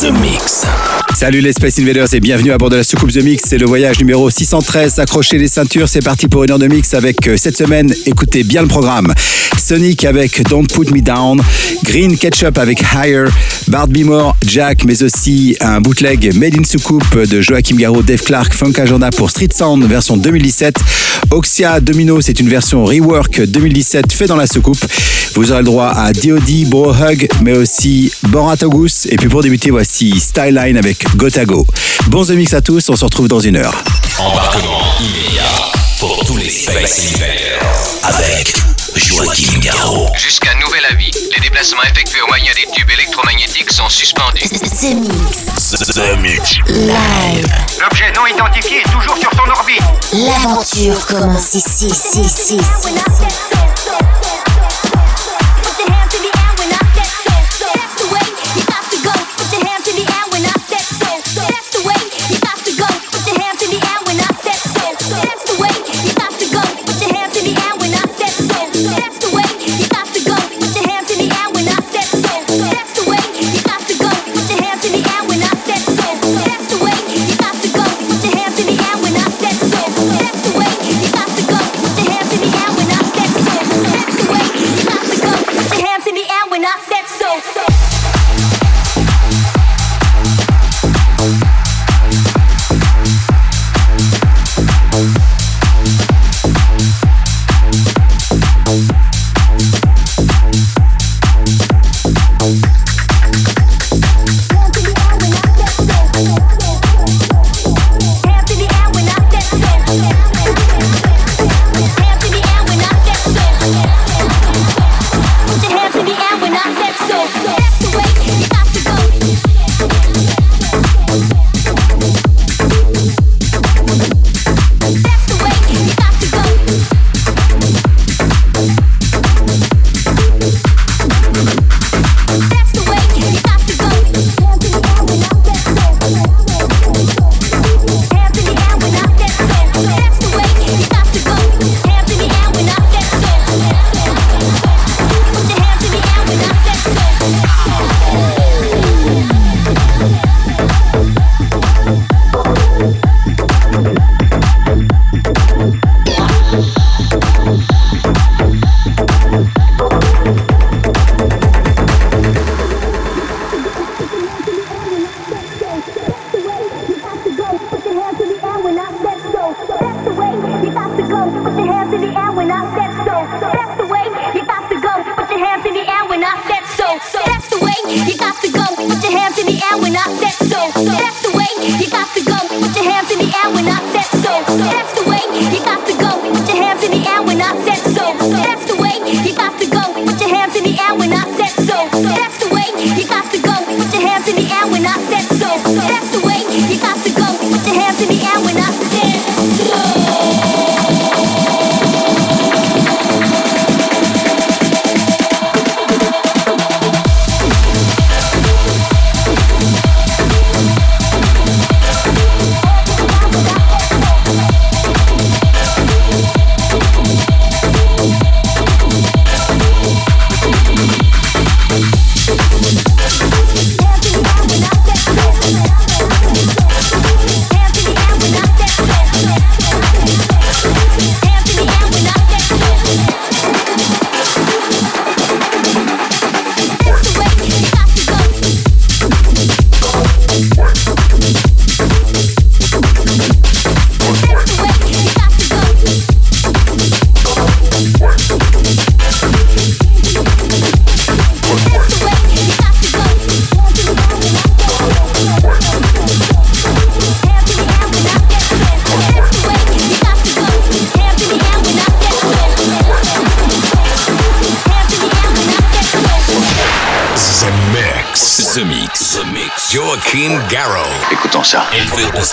The Mix. Salut les Space Invaders et bienvenue à bord de la soucoupe The Mix. C'est le voyage numéro 613. Accrochez les ceintures, c'est parti pour une heure de mix avec euh, cette semaine. Écoutez bien le programme. Sonic avec Don't Put Me Down, Green Ketchup avec Higher, Bart Bimore, Jack, mais aussi un bootleg Made in Soucoupe de Joachim Garraud, Dave Clark, Funk Agenda pour Street Sound version 2017. Oxia Domino, c'est une version rework 2017 fait dans la soucoupe. Vous aurez le droit à DOD, Bro Hug, mais aussi Borat August. Et puis pour débuter, voici Styline avec Gotago. Bon The Mix à tous, on se retrouve dans une heure. Embarquement immédiat pour tous les Space Invaders avec Joachim Garraud. Jusqu'à nouvel avis, les déplacements effectués au moyen des tubes électromagnétiques sont suspendus. The Mix. The Mix. Live. L'objet non identifié est toujours sur son orbite. L'aventure commence ici, ici, ici.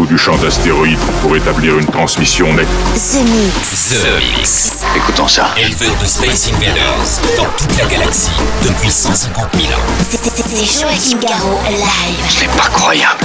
Mix. du champ d'astéroïdes pour établir une transmission nette. The Mix. The Mix. Écoutons ça. Éleveur de Space Invaders dans toute la galaxie depuis 150 000 ans. C'est Joachim Garraud live. C'est pas croyable.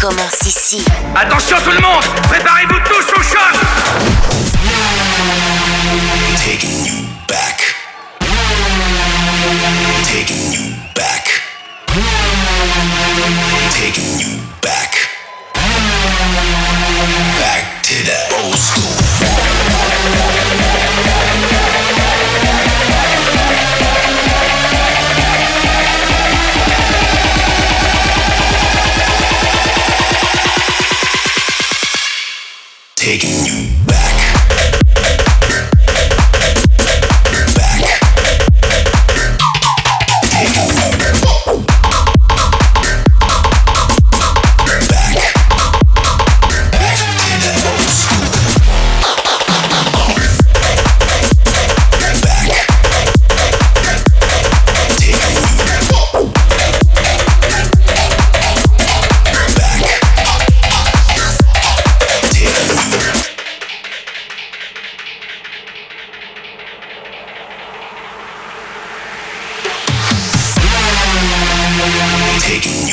Commence ici. Attention tout le monde Préparez-vous tous au choc Taking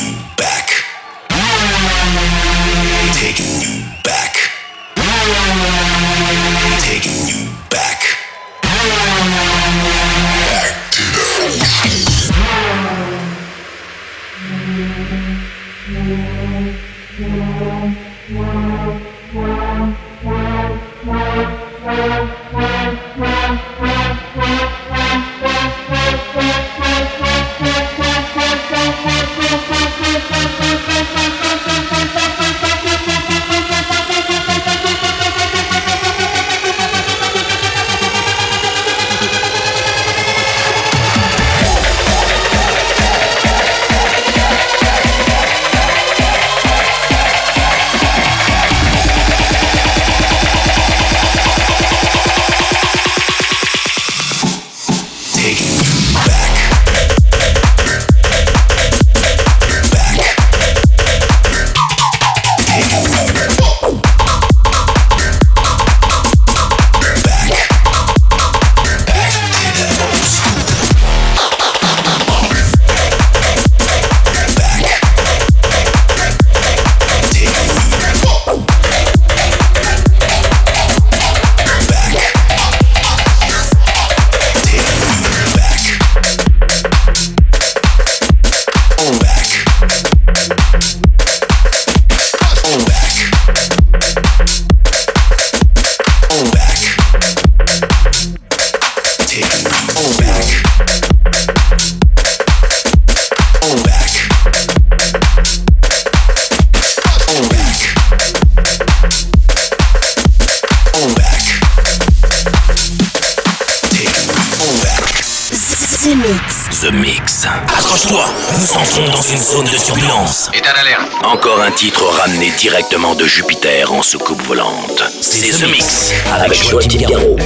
Accroche-toi, nous entrons dans une zone de turbulence. État d'alerte. Encore un titre ramené directement de Jupiter en soucoupe volante. C'est The Mix avec Joachim Garraud.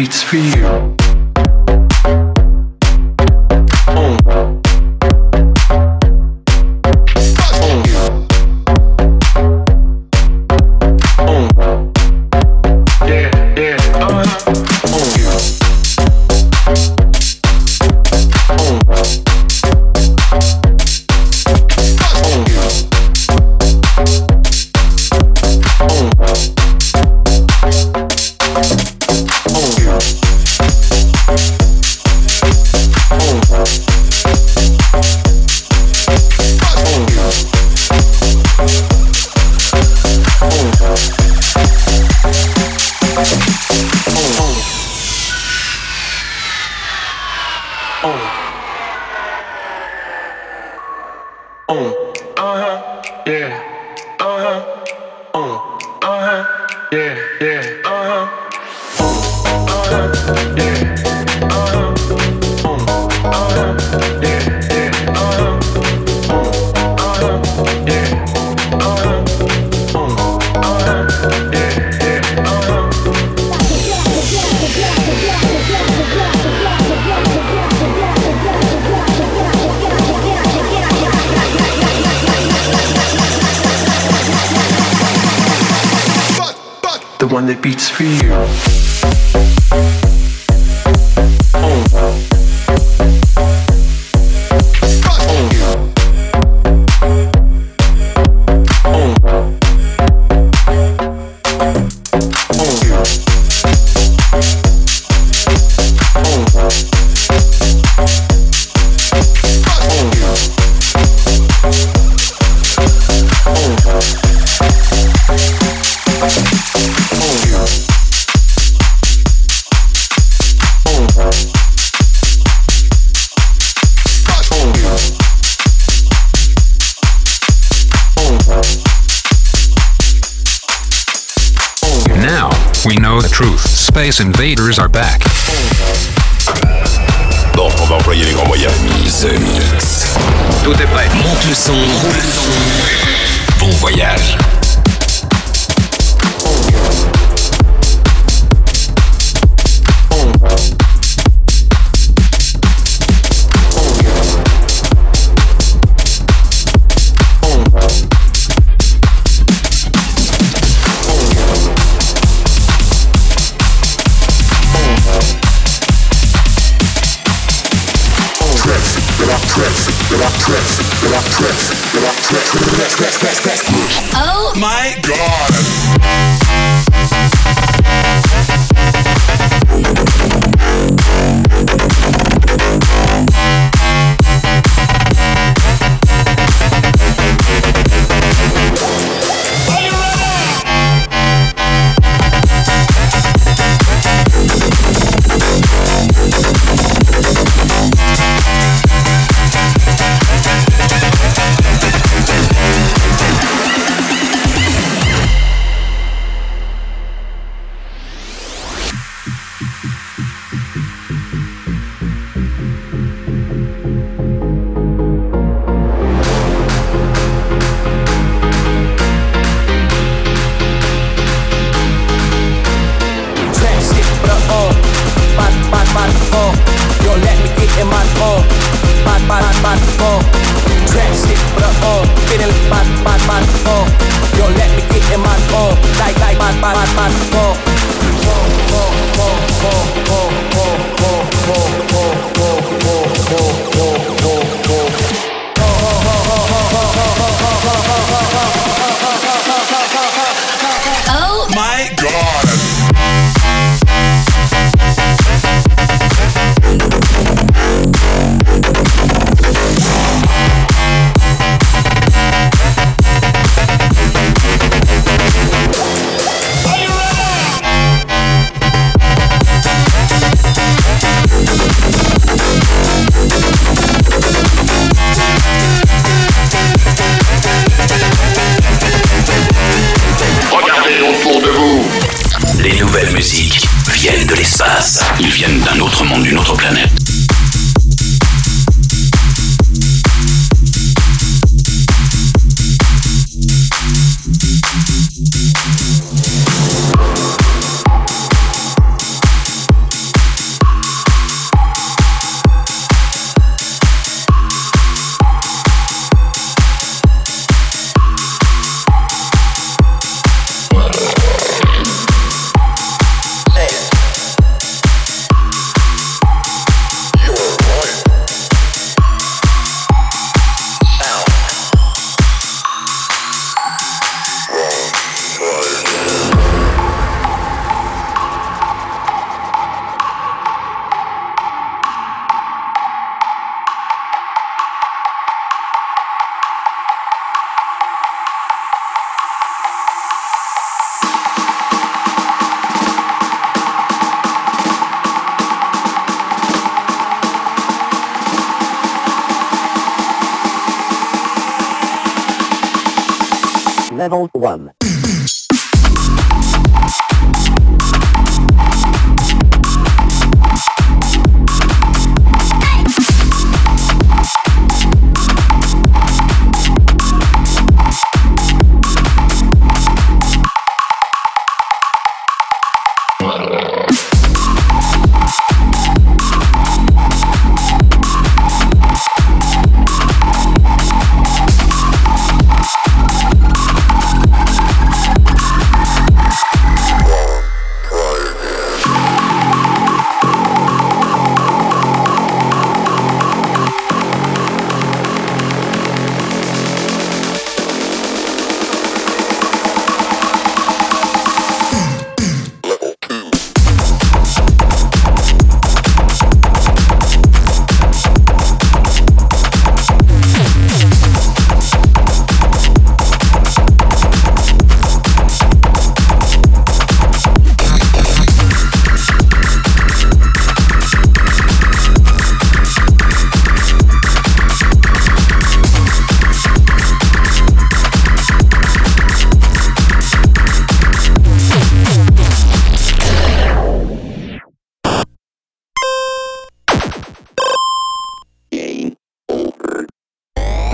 beats for you. Beats for you. Space Invaders are back. Bon, on va employer les grands moyens. The Mix. Tout est prêt. Monte le son, roule le son. Oh my god! Viennent d'un autre monde, d'une autre planète.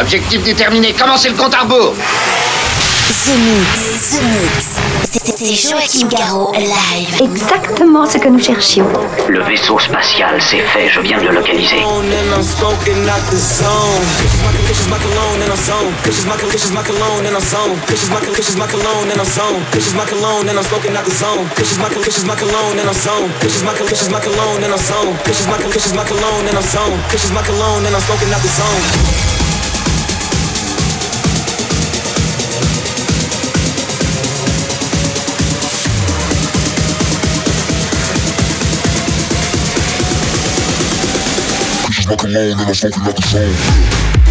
Objectif déterminé, commencez le compte à rebours The Mix. C'est Joachim Garraud live. Exactement ce que nous cherchions. Le vaisseau spatial, c'est fait, je viens de le localiser. My cologne and I'm smoking like a zone.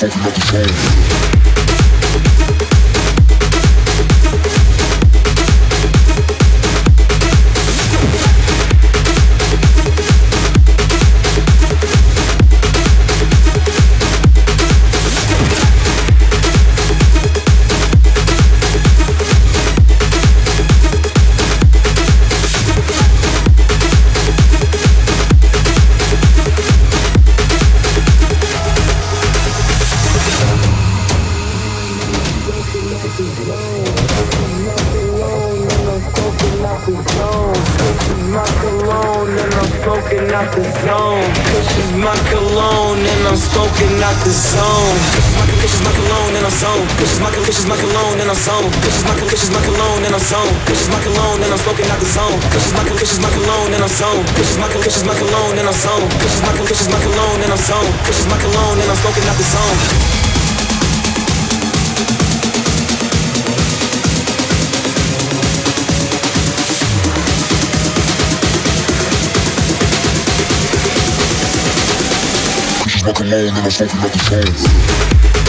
fucking up the phone. rock and roll and I smoke another cone.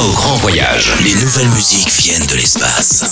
Au grand voyage. Les nouvelles musiques viennent de l'espace.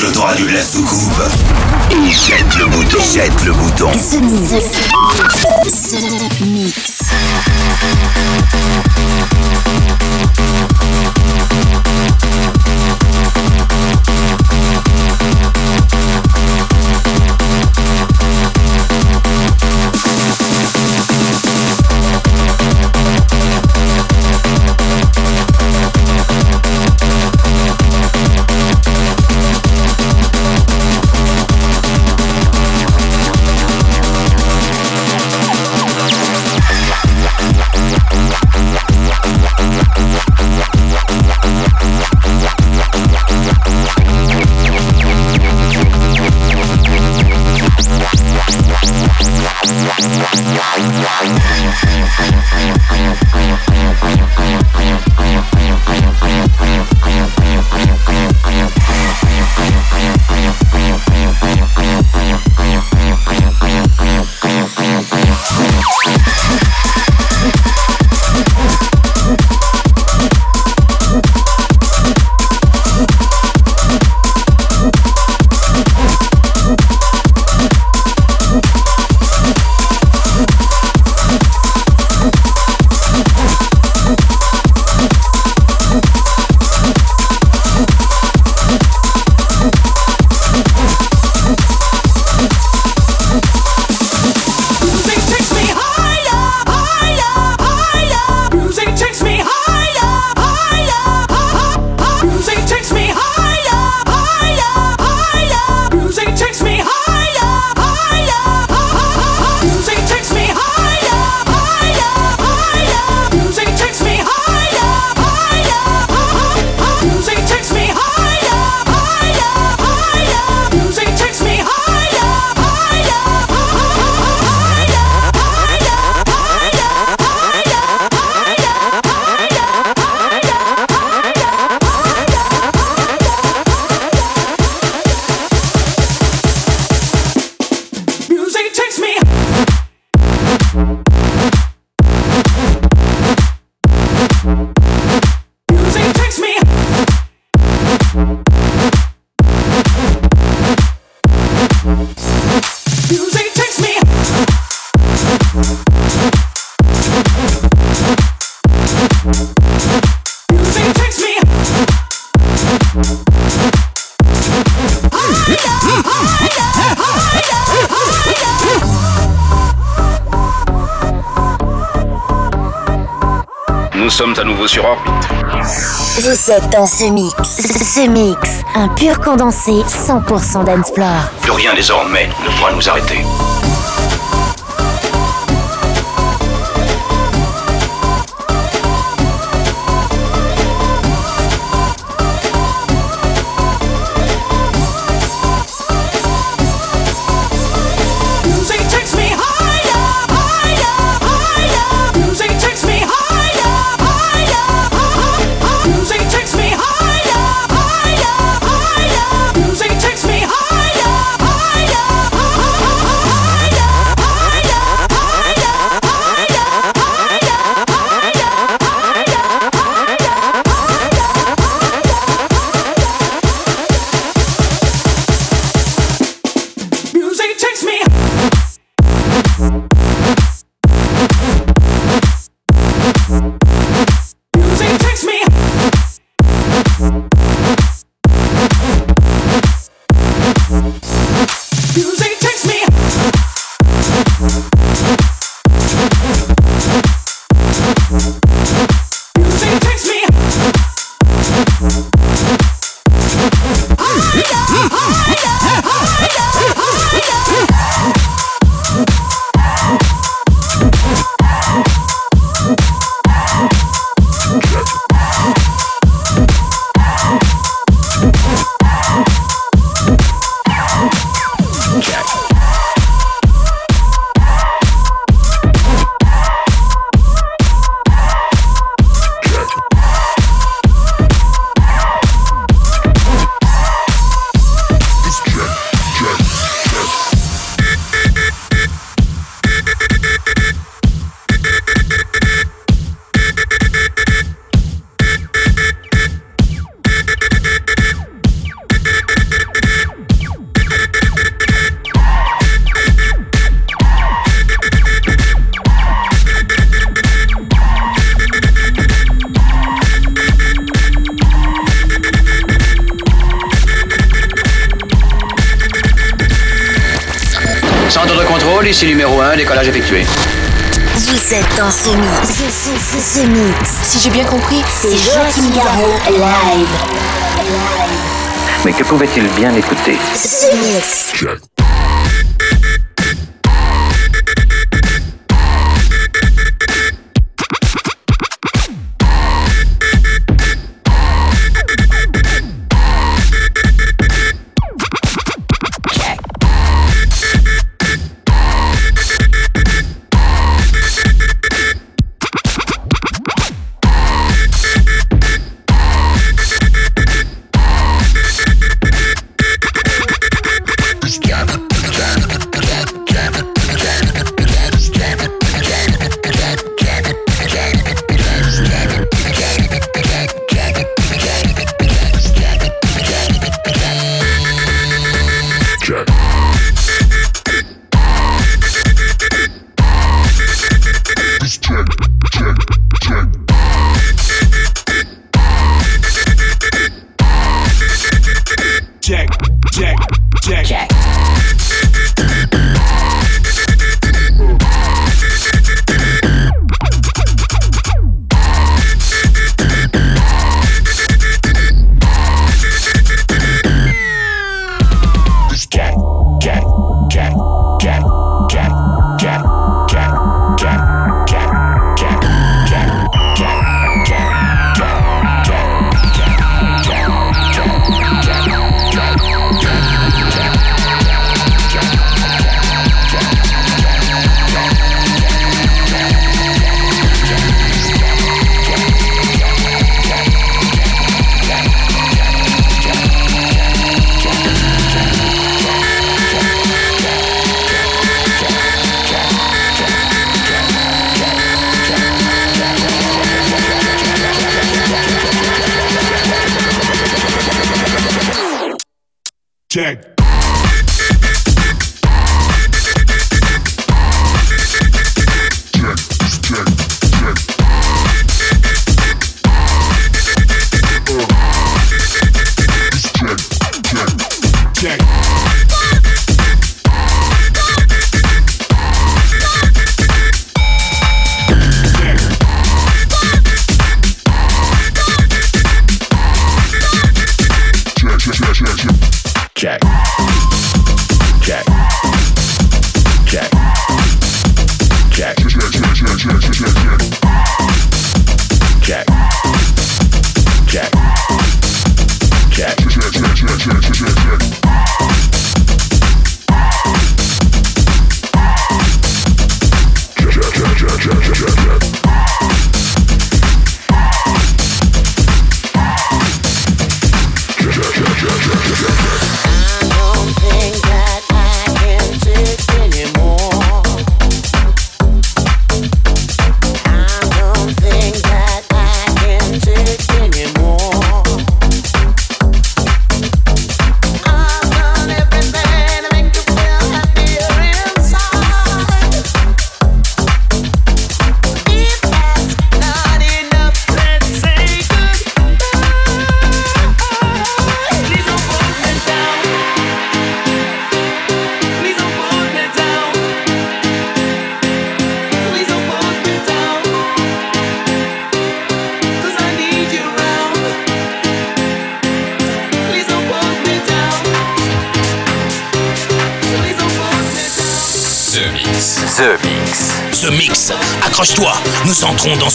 Bloque l'autoradio de la soucoupe. Et jette le bouton. Jette le bouton. Mix. Mix. Nous sommes à nouveau sur orbite. Vous êtes dans ce mix. Ce mix, un pur condensé 100% dance floor. Plus rien désormais ne pourra nous arrêter. Si j'ai bien compris, c'est Joachim Garraud live. Mais que pouvait-il bien écouter. Accroche-toi,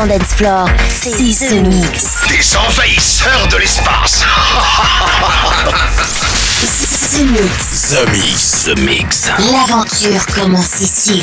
100% dance floor. C'est The Mix. Des envahisseurs de l'espace Mix. The Mix. The Mix. L'aventure commence ici.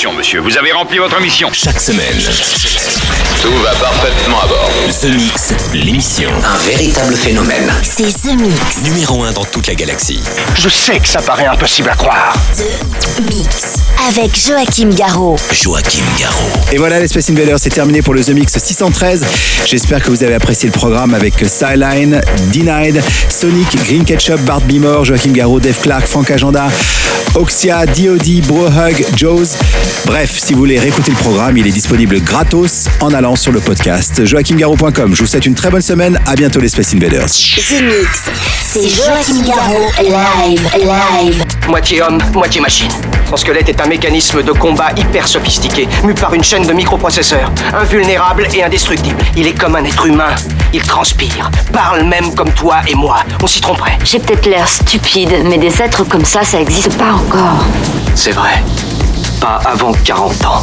Félicitations, monsieur, vous avez rempli votre mission. Chaque semaine, Tout va parfaitement à bord. The Mix, l'émission. Un véritable phénomène. C'est The Mix. Numéro 1 dans toute la galaxie. Je sais que ça paraît impossible à croire. The Mix. Avec Joachim Garraud. Joachim Garraud. Et voilà, les Space Invaders, c'est terminé pour le The Mix 613. J'espère que vous avez apprécié le programme avec Sideline, Denied, Sonic, Green Ketchup, Bart Bimore, Joachim Garraud, Dave Clark, Frank Agenda, Oxia, DOD, Brohug, Joe's. Bref, si vous voulez réécouter le programme, il est disponible gratos en allant sur le podcast joachimgarraud.com. Je vous souhaite une très bonne semaine. À bientôt, les Space Invaders. The Mix. C'est Joachim Garraud, live, live. Moitié homme, moitié machine. Son squelette est un mécanisme de combat hyper sophistiqué, mu par une chaîne de microprocesseurs, invulnérable et indestructible. Il est comme un être humain. Il transpire, parle même comme toi et moi. On s'y tromperait. J'ai peut-être l'air stupide, mais des êtres comme ça, ça existe pas encore. C'est vrai. Pas avant 40 ans.